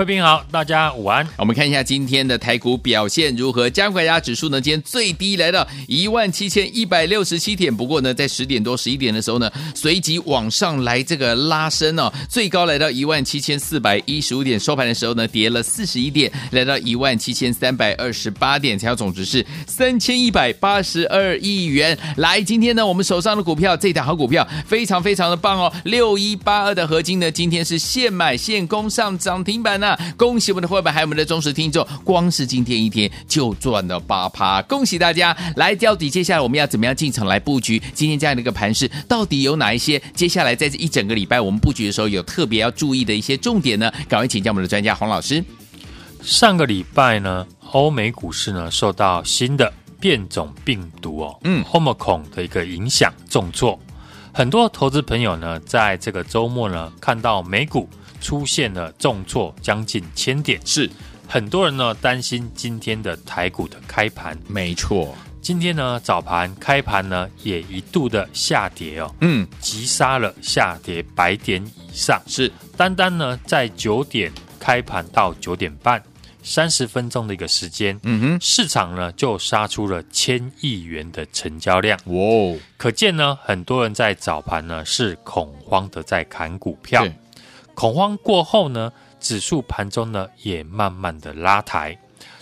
慧平好，大家午安。我们看一下今天的台股表现如何？加权指数呢，今天最低来到一万七千一百六十七点。不过呢，在十点多、十一点的时候呢，随即往上来这个拉升哦，最高来到一万七千四百一十五点。收盘的时候呢，跌了四十一点，来到一万七千三百二十八点，成交总值是三千一百八十二亿元。来，今天呢，我们手上的股票这档好股票非常非常的棒哦，六一八二的合金呢，今天是现买现攻上涨停板呢、恭喜我们的伙伴，还有我们的忠实听众，光是今天一天就赚了八趴，恭喜大家！来，到底接下来我们要怎么样进场来布局？今天这样的一个盘势，到底有哪一些？接下来在这一整个礼拜，我们布局的时候有特别要注意的一些重点呢？赶快请教我们的专家洪老师。上个礼拜呢，欧美股市呢受到新的变种病毒哦，嗯，Omicron 的一个影响重挫，很多投资朋友呢在这个周末呢看到美股。出现了重挫将近千点，是很多人呢担心今天的台股的开盘。没错，今天呢早盘开盘呢也一度的下跌哦，嗯，急杀了下跌百点以上。是单单呢在九点开盘到九点半三十分钟的一个时间，嗯哼，市场呢就杀出了千亿元的成交量。哇哦，可见呢很多人在早盘呢是恐慌的在砍股票。恐慌过后呢，指数盘中呢也慢慢的拉抬。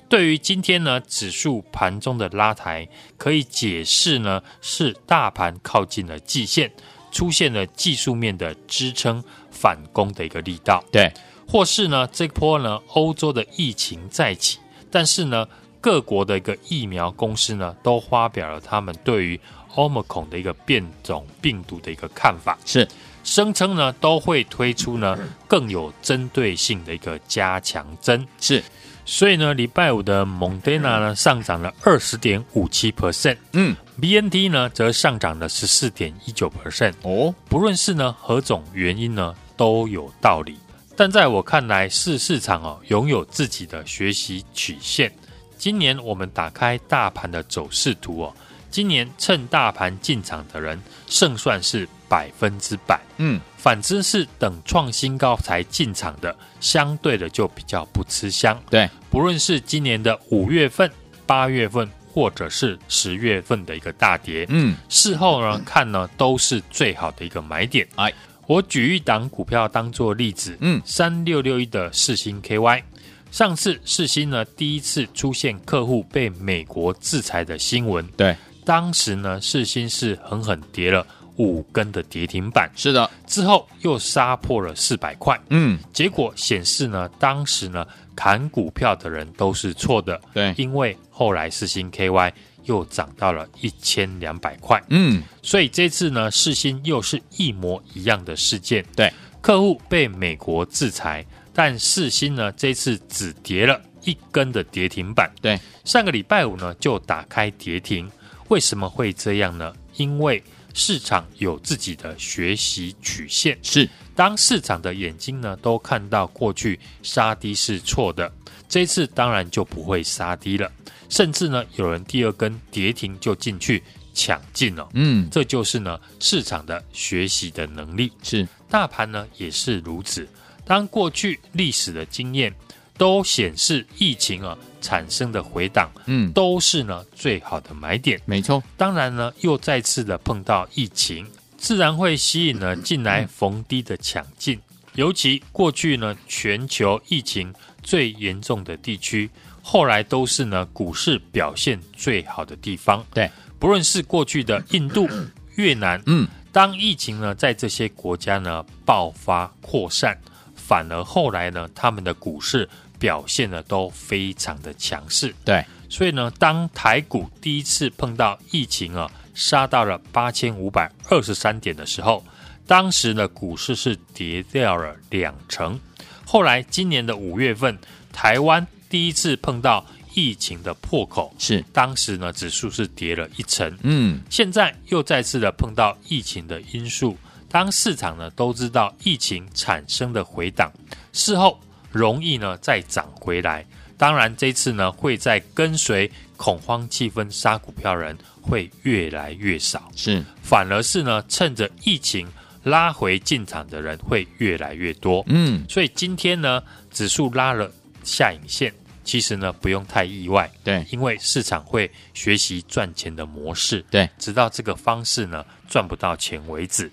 对于今天呢，指数盘中的拉抬，可以解释呢是大盘靠近了季线，出现了技术面的支撑反攻的一个力道。对，或是呢这波呢欧洲的疫情再起，但是呢各国的一个疫苗公司呢都发表了他们对于 Omicron 的一个变种病毒的一个看法。是。声称呢都会推出呢更有针对性的一个加强针，是，所以呢礼拜五的蒙德纳呢上涨了二十点五七 percent，嗯，BNT 呢则上涨了十四点一九 percent，哦，不论是呢何种原因呢都有道理，但在我看来是市场哦拥有自己的学习曲线，今年我们打开大盘的走势图哦。今年趁大盘进场的人胜算是百分之百，嗯，反之是等创新高才进场的，相对的就比较不吃香。对，不论是今年的五月份、八月份，或者是十月份的一个大跌，嗯，事后呢看呢都是最好的一个买点。哎，我举一档股票当做例子，嗯，三六六一的世星 KY，上次世新呢第一次出现客户被美国制裁的新闻，对。当时呢，世新是狠狠跌了五根的跌停板，是的，之后又杀破了四百块，嗯，结果显示呢，当时呢砍股票的人都是错的，对，因为后来四星 KY 又涨到了一千两百块，嗯，所以这次呢，四星又是一模一样的事件，对，客户被美国制裁，但四星呢这次只跌了一根的跌停板，对，上个礼拜五呢就打开跌停。为什么会这样呢？因为市场有自己的学习曲线，是。当市场的眼睛呢都看到过去杀低是错的，这次当然就不会杀低了，甚至呢有人第二根跌停就进去抢进了，嗯，这就是呢市场的学习的能力，是。大盘呢也是如此，当过去历史的经验都显示疫情啊。产生的回档，嗯，都是呢最好的买点，没错。当然呢，又再次的碰到疫情，自然会吸引了进来逢低的抢进。尤其过去呢，全球疫情最严重的地区，后来都是呢股市表现最好的地方。对，不论是过去的印度、越南，嗯，当疫情呢在这些国家呢爆发扩散，反而后来呢他们的股市。表现的都非常的强势，对，所以呢，当台股第一次碰到疫情啊，杀到了八千五百二十三点的时候，当时呢，股市是跌掉了两成。后来今年的五月份，台湾第一次碰到疫情的破口，是当时呢，指数是跌了一成。嗯，现在又再次的碰到疫情的因素，当市场呢都知道疫情产生的回档，事后容易呢再涨回来。当然，这次呢会在跟随恐慌气氛杀股票人会越来越少，是反而是呢趁着疫情拉回进场的人会越来越多。嗯，所以今天呢指数拉了下影线，其实呢不用太意外，对，因为市场会学习赚钱的模式，对，直到这个方式呢赚不到钱为止，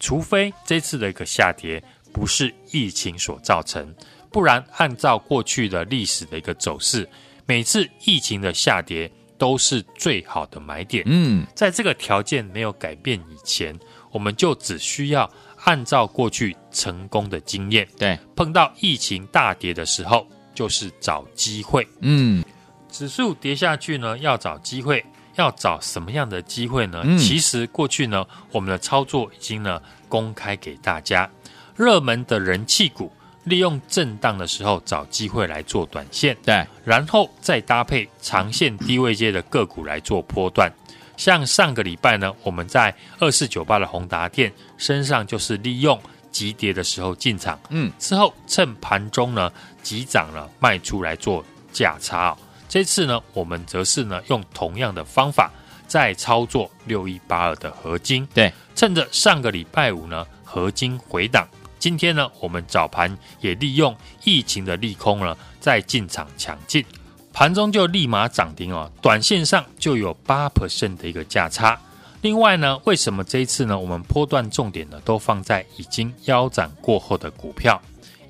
除非这次的一个下跌不是疫情所造成。不然，按照过去的历史的一个走势，每次疫情的下跌都是最好的买点。嗯，在这个条件没有改变以前，我们就只需要按照过去成功的经验，对，碰到疫情大跌的时候，就是找机会。嗯，指数跌下去呢，要找机会，要找什么样的机会呢？嗯，其实过去呢，我们的操作已经呢公开给大家，热门的人气股。利用震荡的时候找机会来做短线，对，然后再搭配长线低位阶的个股来做波段。像上个礼拜呢，我们在二四九八的宏达店身上就是利用急跌的时候进场，嗯，之后趁盘中呢急涨了卖出来做价差。这次呢，我们则是呢用同样的方法再操作六一八二的合金，对，趁着上个礼拜五呢合金回档。今天呢，我们早盘也利用疫情的利空呢，在进场抢进，盘中就立马涨停哦，短线上就有八 percent 的一个价差。另外呢，为什么这一次呢，我们波段重点呢都放在已经腰斩过后的股票？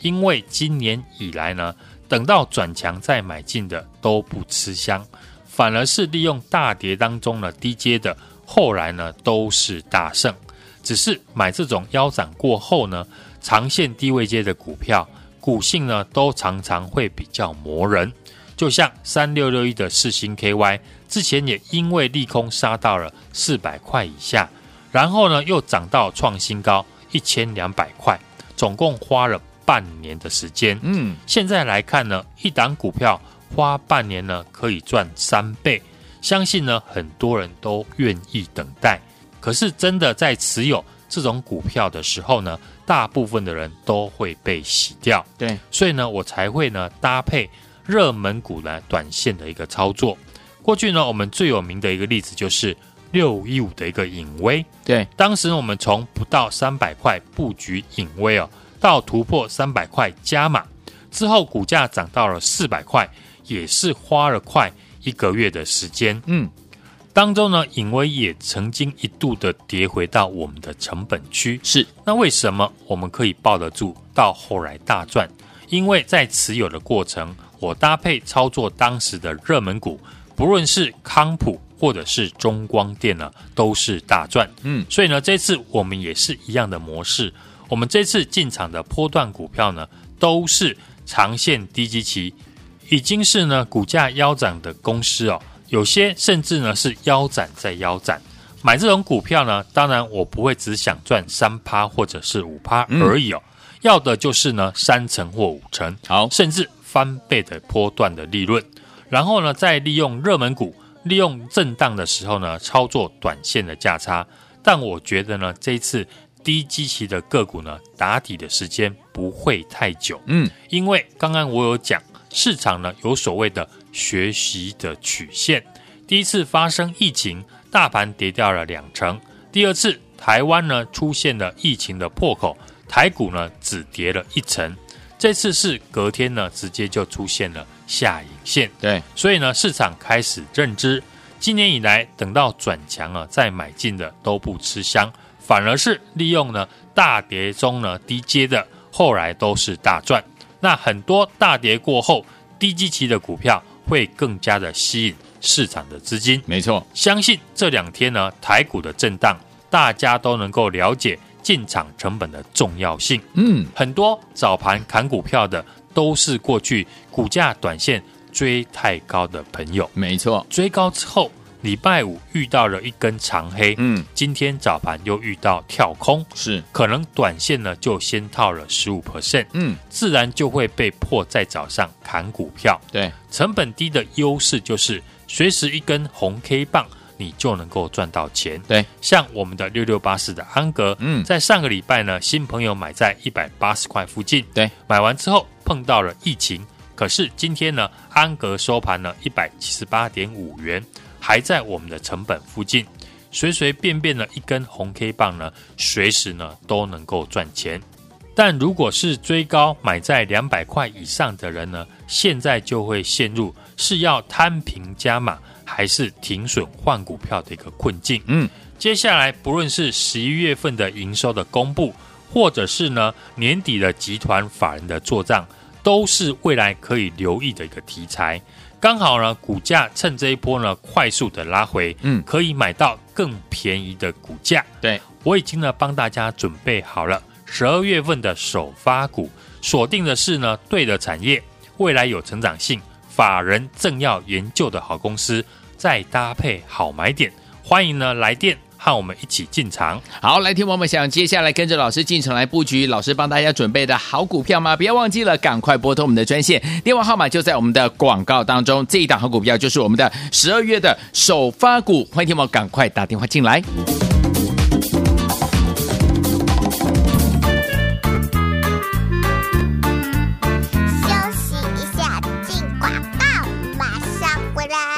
因为今年以来呢，等到转强再买进的都不吃香，反而是利用大跌当中呢低阶的，后来呢都是大胜。只是买这种腰斩过后呢，长线低位阶的股票，股性呢都常常会比较磨人，就像三六六一的四星 KY，之前也因为利空杀到了四百块以下，然后呢又涨到创新高一千两百块，总共花了半年的时间。嗯，现在来看呢，一档股票花半年呢可以赚三倍，相信呢很多人都愿意等待。可是真的在持有这种股票的时候呢，大部分的人都会被洗掉，对，所以呢，我才会呢搭配热门股呢短线的一个操作。过去呢，我们最有名的一个例子就是六一五的一个影威，对，当时呢，我们从不到三百块布局影威哦，到突破三百块加码。之后，股价涨到了四百块，也是花了快一个月的时间，嗯。当中呢，隐威也曾经一度的跌回到我们的成本区。是，那为什么我们可以抱得住，到后来大赚？因为在持有的过程，我搭配操作当时的热门股，不论是康普或者是中光电呢，都是大赚。嗯，所以呢，这次我们也是一样的模式。我们这次进场的波段股票呢，都是长线低基期，已经是呢股价腰斩的公司哦。有些甚至呢是腰斩再腰斩，买这种股票呢，当然我不会只想赚三趴或者是五趴而已哦，嗯、要的就是呢三成或五成，好，甚至翻倍的波段的利润，然后呢再利用热门股，利用震荡的时候呢操作短线的价差，但我觉得呢这一次低基期的个股呢打底的时间不会太久，嗯，因为刚刚我有讲。市场呢有所谓的学习的曲线，第一次发生疫情，大盘跌掉了两成；第二次台湾呢出现了疫情的破口，台股呢只跌了一成。这次是隔天呢直接就出现了下影线，对，所以呢市场开始认知，今年以来等到转强了再买进的都不吃香，反而是利用呢大跌中呢低阶的，后来都是大赚。那很多大跌过后，低基期的股票会更加的吸引市场的资金。没错，相信这两天呢，台股的震荡，大家都能够了解进场成本的重要性。嗯，很多早盘砍股票的，都是过去股价短线追太高的朋友。没错，追高之后，礼拜五遇到了一根长黑，嗯，今天早盘又遇到跳空，是。可能短线呢就先套了十五 percent，嗯，自然就会被迫在早上砍股票。对，成本低的优势就是随时一根红 K 棒，你就能够赚到钱。对，像我们的六六八四的安格，嗯，在上个礼拜呢，新朋友买在一百八十块附近，对，买完之后碰到了疫情，可是今天呢，安格收盘呢一百七十八点五元。还在我们的成本附近，随随便便的一根红 K 棒呢，随时呢都能够赚钱。但如果是追高买在两百块以上的人呢，现在就会陷入是要摊平加码，还是停损换股票的一个困境。嗯，接下来不论是十一月份的营收的公布，或者是呢年底的集团法人的做账，都是未来可以留意的一个题材。刚好呢，股价趁这一波呢快速的拉回，嗯，可以买到更便宜的股价。对，我已经呢帮大家准备好了十二月份的首发股，锁定的是呢对的产业，未来有成长性，法人正要研究的好公司，再搭配好买点，欢迎呢来电。和我们一起进场。好，来听我们想接下来跟着老师进场来布局，老师帮大家准备的好股票吗？不要忘记了，赶快拨通我们的专线，电话号码就在我们的广告当中。这一档好股票就是我们的十二月的首发股，欢迎听我赶快打电话进来。休息一下，进广告，马上回来。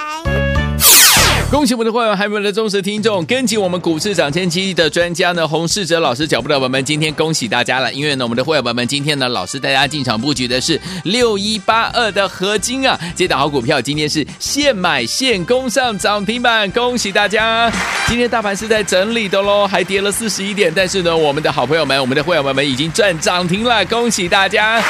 恭喜我们的会员，还有我们的忠实听众，跟紧我们股市涨先机的专家呢，洪世哲老师脚步的伙伴们，今天恭喜大家了！因为呢，我们的会员们今天呢，老师带大家进场布局的是六一八二的合金啊，这档好股票今天是现买现攻上涨停板，恭喜大家！今天大盘是在整理的喽，还跌了四十一点，但是呢，我们的好朋友们，我们的会员们已经赚涨停了，恭喜大家！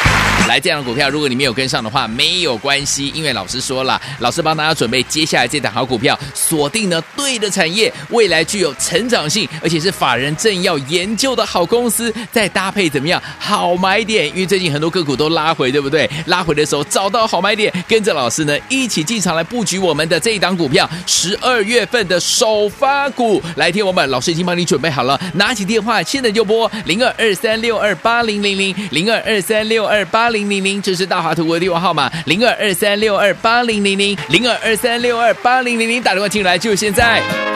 来，这样的股票，如果你没有跟上的话，没有关系，因为老师说了，老师帮大家准备接下来这档好股票。锁定呢对的产业，未来具有成长性，而且是法人正要研究的好公司，再搭配怎么样好买点？因为最近很多个股都拉回，对不对？拉回的时候找到好买点，跟着老师呢一起进场来布局我们的这一档股票，十二月份的首发股。来听我们，老师已经帮你准备好了，拿起电话现在就拨零二二三六二八零零零零二二三六二八零零零，这是大华图的电话号码零二二三六二八零零零零二二三六二八零零零，打电话。进来，就现在。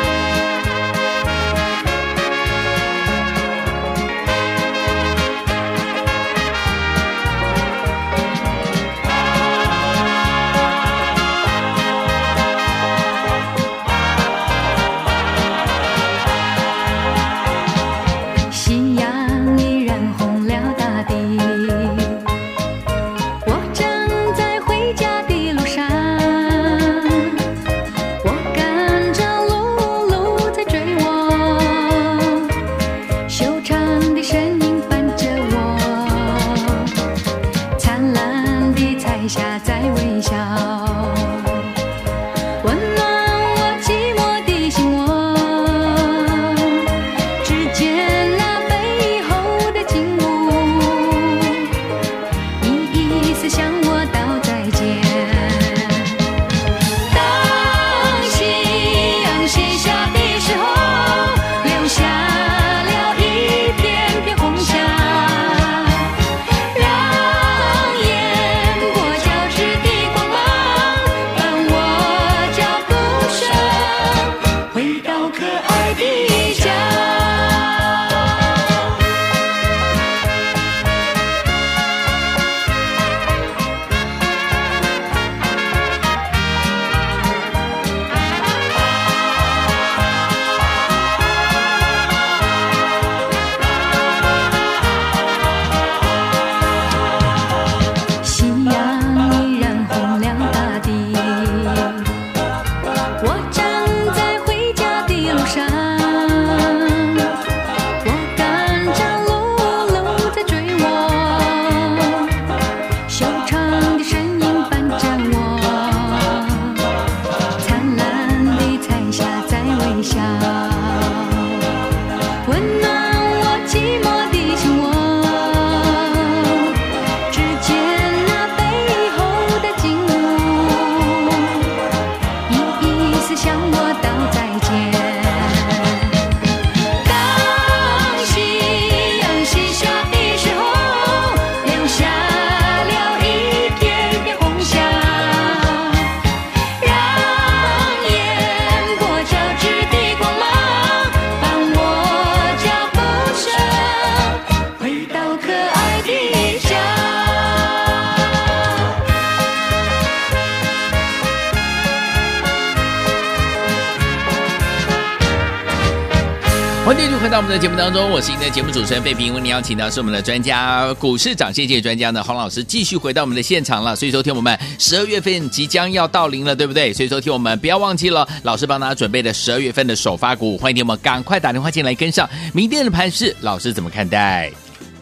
回到我们的节目当中，我是您的节目主持人费平。为您邀请到是我们的专家，股市涨先机专家呢，洪老师继续回到我们的现场了。所以说，听我们十二月份即将要到临了，对不对？所以说，听我们不要忘记了，老师帮大家准备的十二月份的首发股，欢迎听我们赶快打电话进来跟上。明天的盘势，老师怎么看待？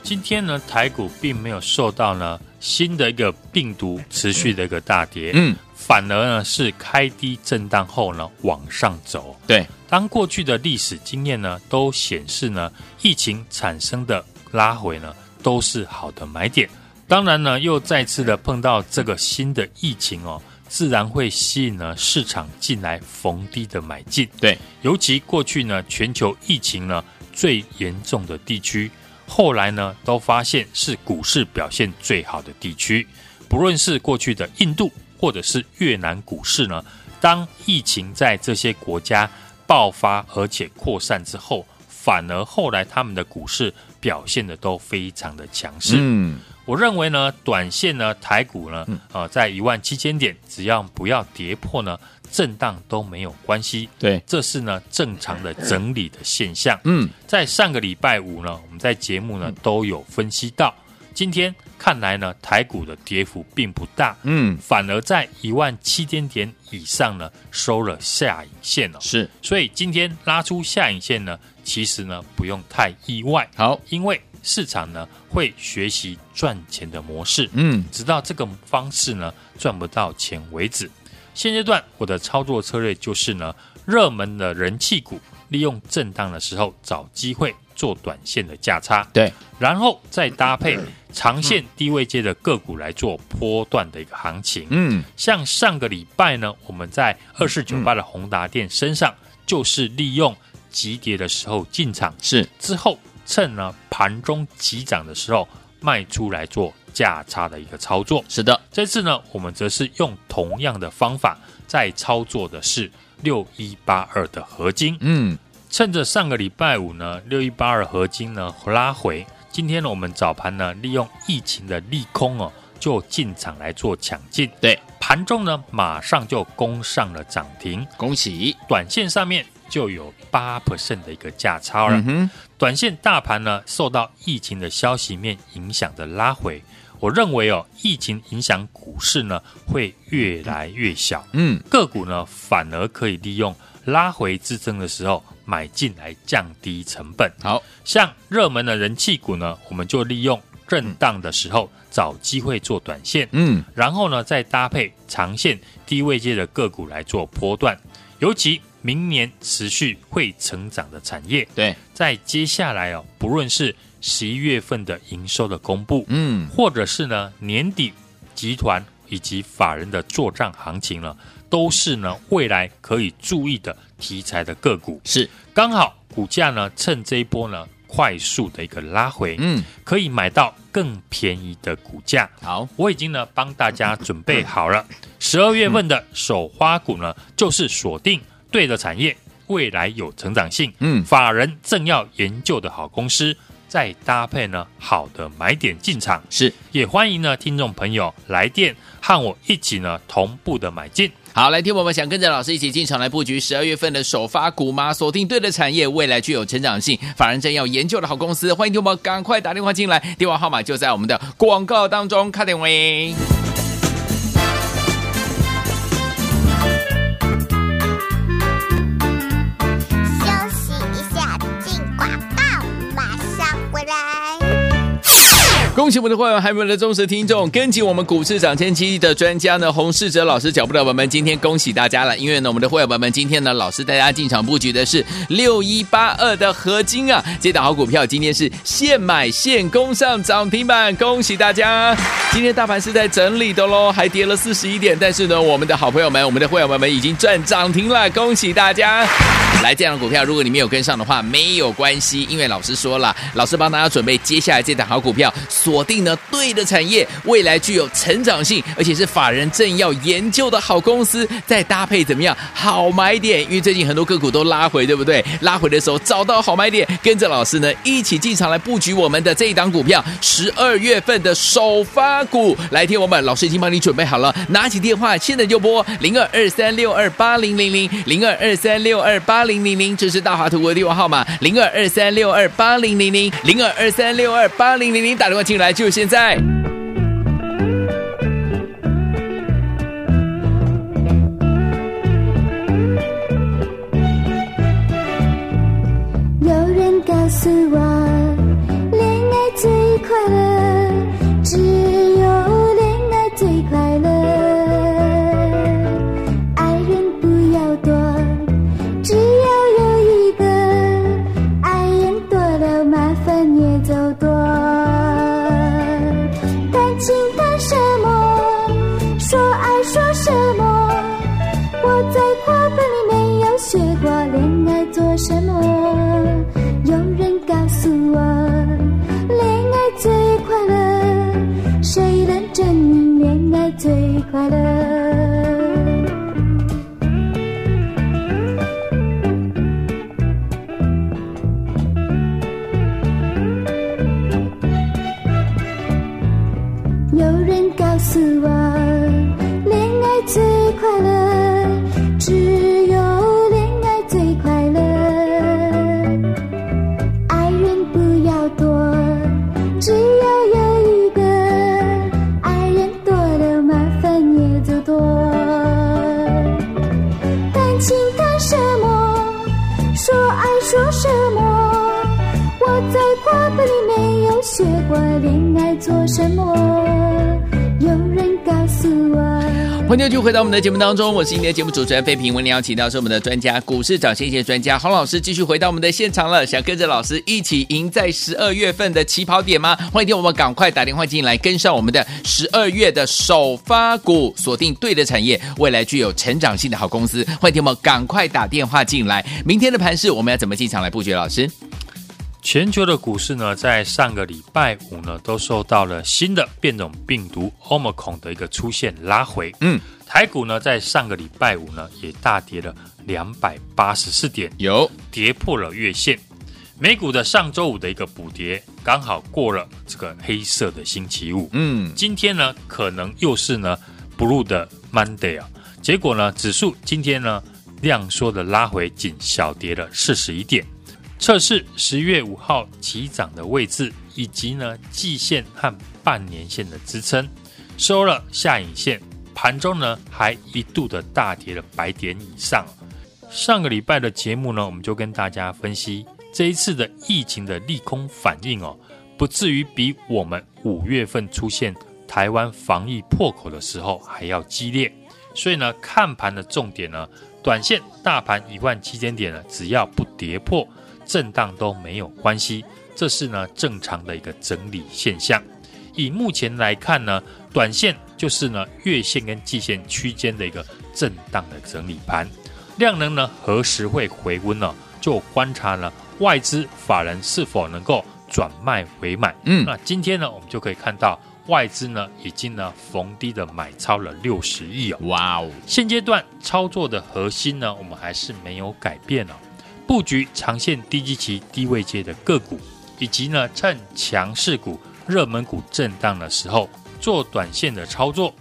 今天呢，台股并没有受到呢新的一个病毒持续的一个大跌，嗯。反而呢是开低震荡后呢往上走。对，当过去的历史经验呢都显示呢，疫情产生的拉回呢都是好的买点。当然呢，又再次的碰到这个新的疫情哦，自然会吸引呢市场进来逢低的买进。对，尤其过去呢全球疫情呢最严重的地区，后来呢都发现是股市表现最好的地区，不论是过去的印度。或者是越南股市呢？当疫情在这些国家爆发而且扩散之后，反而后来他们的股市表现的都非常的强势。嗯，我认为呢，短线呢，台股呢，呃，在一万七千点，只要不要跌破呢，震荡都没有关系。对，这是呢正常的整理的现象。嗯，在上个礼拜五呢，我们在节目呢都有分析到。今天看来呢，台股的跌幅并不大，嗯，反而在一万七千点以上呢收了下影线了。是，所以今天拉出下影线呢，其实呢不用太意外。好，因为市场呢会学习赚钱的模式，嗯，直到这个方式呢赚不到钱为止。现阶段我的操作策略就是呢，热门的人气股利用震荡的时候找机会做短线的价差，对，然后再搭配。长线低位阶的个股来做波段的一个行情，嗯，像上个礼拜呢，我们在二四九八的宏达电身上，就是利用急跌的时候进场，是。之后趁呢盘中急涨的时候卖出来做价差的一个操作。是的，这次呢，我们则是用同样的方法在操作的是六一八二的合金，嗯，趁着上个礼拜五呢，六一八二合金呢拉回。今天呢，我们早盘呢，利用疫情的利空哦，就进场来做抢进。对，盘中呢，马上就攻上了涨停，恭喜！短线上面就有八 percent 的一个价差了。嗯，短线大盘呢，受到疫情的消息面影响的拉回，我认为哦，疫情影响股市呢，会越来越小。嗯，个股呢，反而可以利用拉回支撑的时候。买进来降低成本，好。像热门的人气股呢，我们就利用震荡的时候找机会做短线，嗯，然后呢再搭配长线低位阶的个股来做波段，尤其明年持续会成长的产业，对，在接下来哦，不论是十一月份的营收的公布，嗯，或者是呢年底集团以及法人的做账行情呢。都是呢，未来可以注意的题材的个股，是。刚好股价呢，趁这一波呢快速的一个拉回，嗯，可以买到更便宜的股价。好，我已经呢帮大家准备好了，十二月份的首花股呢，就是锁定对的产业，未来有成长性，嗯，法人正要研究的好公司，再搭配呢好的买点进场，是。也欢迎呢听众朋友来电和我一起呢同步的买进。好，来听我们想跟着老师一起进场来布局十二月份的首发股吗？锁定对的产业，未来具有成长性，法人正要研究的好公司，欢迎听我们赶快打电话进来，电话号码就在我们的广告当中，卡点位。恭喜我们的会员，还有我们的忠实听众，跟紧我们股市涨先机的专家呢，洪世哲老师脚步的伙伴们，今天恭喜大家了！因为呢，我们的会员伙伴们今天呢，老师带大家进场布局的是六一八二的合金啊，这档好股票今天是现买现攻上涨停板，恭喜大家！今天大盘是在整理的喽，还跌了四十一点，但是呢，我们的好朋友们，我们的会员伙伴们已经赚涨停了，恭喜大家！来，这样的股票，如果你没有跟上的话，没有关系，因为老师说了，老师帮大家准备接下来这档好股票。锁定呢对的产业，未来具有成长性，而且是法人正要研究的好公司，再搭配怎么样好买点？因为最近很多个股都拉回，对不对？拉回的时候找到好买点，跟着老师呢一起进场来布局我们的这一档股票，十二月份的首发股。来听我们，老师已经帮你准备好了，拿起电话现在就拨零二二三六二八零零零零二二三六二八零。零零零，这是大华图的电话号码零二二三六二八零零零零二二三六二八零零零，打电话进来就现在。有人告诉我，恋爱最快乐告诉我，恋爱最快乐，只有恋爱最快乐。爱人不要多，只要有一个，爱人多了麻烦也就多。谈情谈什么，说爱说什么，我在课本里没有学过恋爱做什么。欢迎继续回到我们的节目当中，我是今天的节目主持人费平。我们邀请到是我们的专家，股市涨先机专家洪老师，继续回到我们的现场了。想跟着老师一起赢在十二月份的起跑点吗？欢迎听我们赶快打电话进来，跟上我们的十二月的首发股，锁定对的产业，未来具有成长性的好公司。欢迎听我们赶快打电话进来。明天的盘市我们要怎么进场来布局？老师？全球的股市呢，在上个礼拜五呢，都受到了新的变种病毒 Omicron 的一个出现拉回。嗯，台股呢，在上个礼拜五呢，也大跌了两百八十四点，有跌破了月线。美股的上周五的一个补跌，刚好过了这个黑色的星期五。嗯，今天呢，可能又是呢 Blue 的 Monday 啊。结果呢，指数今天呢，量缩的拉回，仅小跌了四十一点。测试十月五号起涨的位置，以及呢季线和半年线的支撑，收了下影线。盘中呢还一度的大跌了百点以上。上个礼拜的节目呢，我们就跟大家分析这一次的疫情的利空反应哦，不至于比我们五月份出现台湾防疫破口的时候还要激烈。所以呢，看盘的重点呢，短线大盘一万七千点呢，只要不跌破。震荡都没有关系，这是呢正常的一个整理现象。以目前来看呢，短线就是呢月线跟季线区间的一个震荡的整理盘。量能呢何时会回温呢？就观察呢外资法人是否能够转卖回买。嗯，那今天呢我们就可以看到外资呢已经呢逢低的买超了六十亿哦。哇哦！现阶段操作的核心呢，我们还是没有改变哦。布局长线低基期、低位阶的个股，以及呢趁强势股、热门股震荡的时候做短线的操作。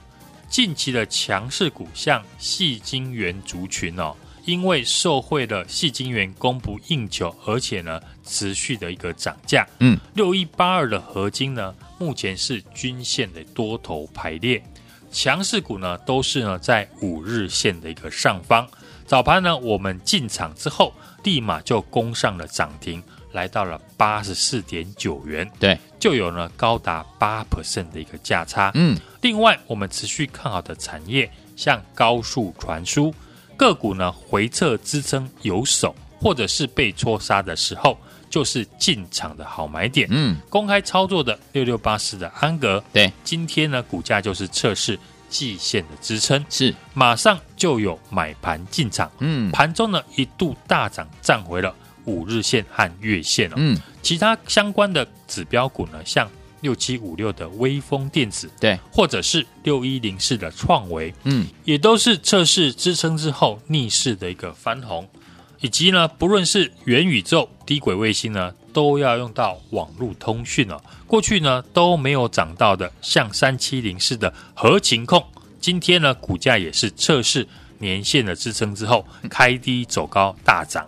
近期的强势股像细晶圆族群哦，因为受惠的细晶圆供不应求，而且呢持续的一个涨价。嗯，六一八二的合金呢，目前是均线的多头排列，强势股呢都是呢在五日线的一个上方。早盘呢，我们进场之后。立马就攻上了涨停，来到了八十四点九元，对，就有了高达八 percent 的一个价差。嗯，另外我们持续看好的产业，像高速传输个股呢，回撤支撑有手，或者是被戳杀的时候，就是进场的好买点。嗯，公开操作的六六八四的安格，对，今天呢股价就是测试。季线的支撑。是。马上就有买盘进场，嗯，盘中呢一度大涨，站回了五日线和月线哦，嗯，其他相关的指标股呢，像六七五六的微风电子，对，或者是六一零四的创维，嗯，也都是测试支撑之后逆势的一个翻红，以及呢，不论是元宇宙、低轨卫星呢。都要用到网络通讯了。过去呢都没有涨到的，像三七零四的合情控，今天呢股价也是测试年线的支撑之后开低走高大涨。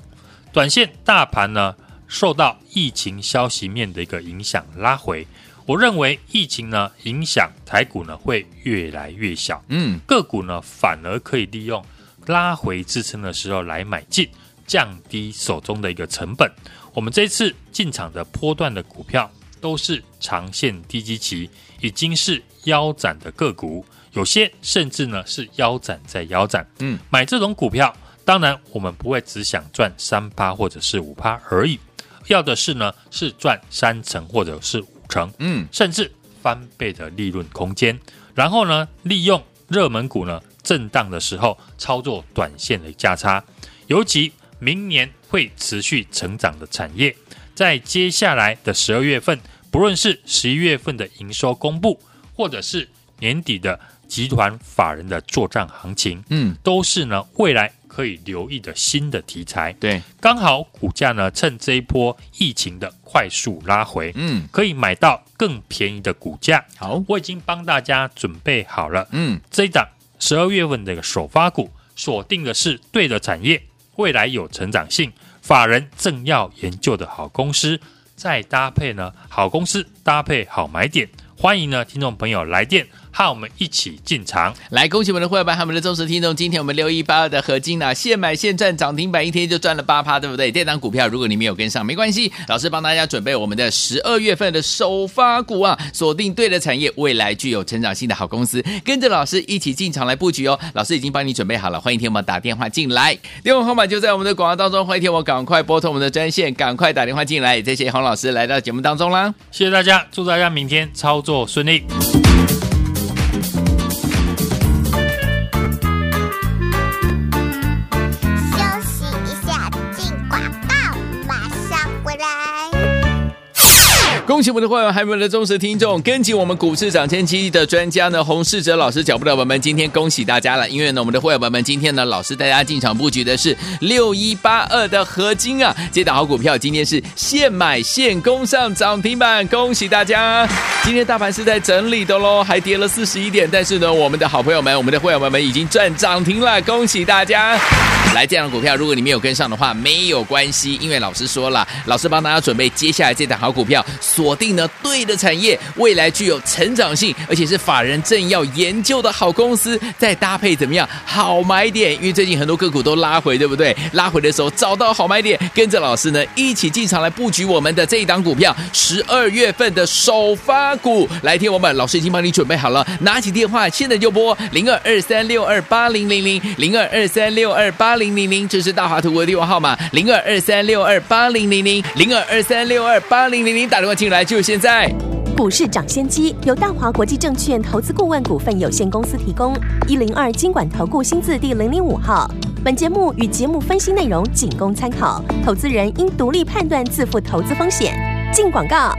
短线大盘呢受到疫情消息面的一个影响拉回，我认为疫情呢影响台股呢会越来越小，嗯，个股呢反而可以利用拉回支撑的时候来买进，降低手中的一个成本。我们这次进场的波段的股票都是长线低基期，已经是腰斩的个股。有些甚至呢是腰斩再腰斩，嗯，买这种股票，当然我们不会只想赚三趴或者是五趴而已，要的是呢是赚三成或者是五成，嗯，甚至翻倍的利润空间。然后呢，利用热门股呢震荡的时候操作短线的价差，尤其明年会持续成长的产业，在接下来的十二月份，不论是十一月份的营收公布，或者是年底的。集团法人的作战行情，嗯，都是呢未来可以留意的新的题材。对，刚好股价呢趁这一波疫情的快速拉回，嗯，可以买到更便宜的股价。好，我已经帮大家准备好了，嗯，这一档十二月份的一个首发股，锁定的是对的产业，未来有成长性，法人正要研究的好公司，再搭配呢好公司搭配好买点，欢迎呢听众朋友来电。和我们一起进场，来恭喜我们的会员们和我们的忠实听众。今天我们六一八二的合金啊，现买现赚，涨停板一天就赚了八趴，对不对？这档股票如果你没有跟上，没关系，老师帮大家准备我们的十二月份的首发股啊，锁定对的产业，未来具有成长性的好公司，跟着老师一起进场来布局哦。老师已经帮你准备好了，欢迎听我们打电话进来，电话号码就在我们的广告当中，欢迎听我赶快拨通我们的专线，赶快打电话进来。谢谢洪老师来到节目当中啦，谢谢大家，祝大家明天操作顺利。恭喜我们的会员，还有我们的忠实听众，跟紧我们股市涨千七的专家呢，洪世哲老师脚步的我们，今天恭喜大家了！因为呢，我们的会员们今天呢，老师带大家进场布局的是六一八二的合金啊，这档好股票今天是现买现攻上涨停板，恭喜大家！今天大盘是在整理的喽，还跌了四十一点，但是呢，我们的好朋友们，我们的会员们已经赚涨停了，恭喜大家！来，这样的股票，如果你没有跟上的话，没有关系，因为老师说了，老师帮大家准备接下来这档好股票。锁定呢对的产业，未来具有成长性，而且是法人正要研究的好公司，再搭配怎么样好买点？因为最近很多个股都拉回，对不对？拉回的时候找到好买点，跟着老师呢一起进场来布局我们的这一档股票，十二月份的首发股。来听我们，老师已经帮你准备好了，拿起电话现在就拨零二二三六二八零零零零二二三六二八零零零零，这是大华图的电话号码零二二三六二八零零零零二二三六二八零零零，打电话进来。就现在！股市涨先机由大华国际证券投资顾问股份有限公司提供，一零二经管投顾新字第零零五号。本节目与节目分析内容仅供参考，投资人应独立判断，自负投资风险。进广告。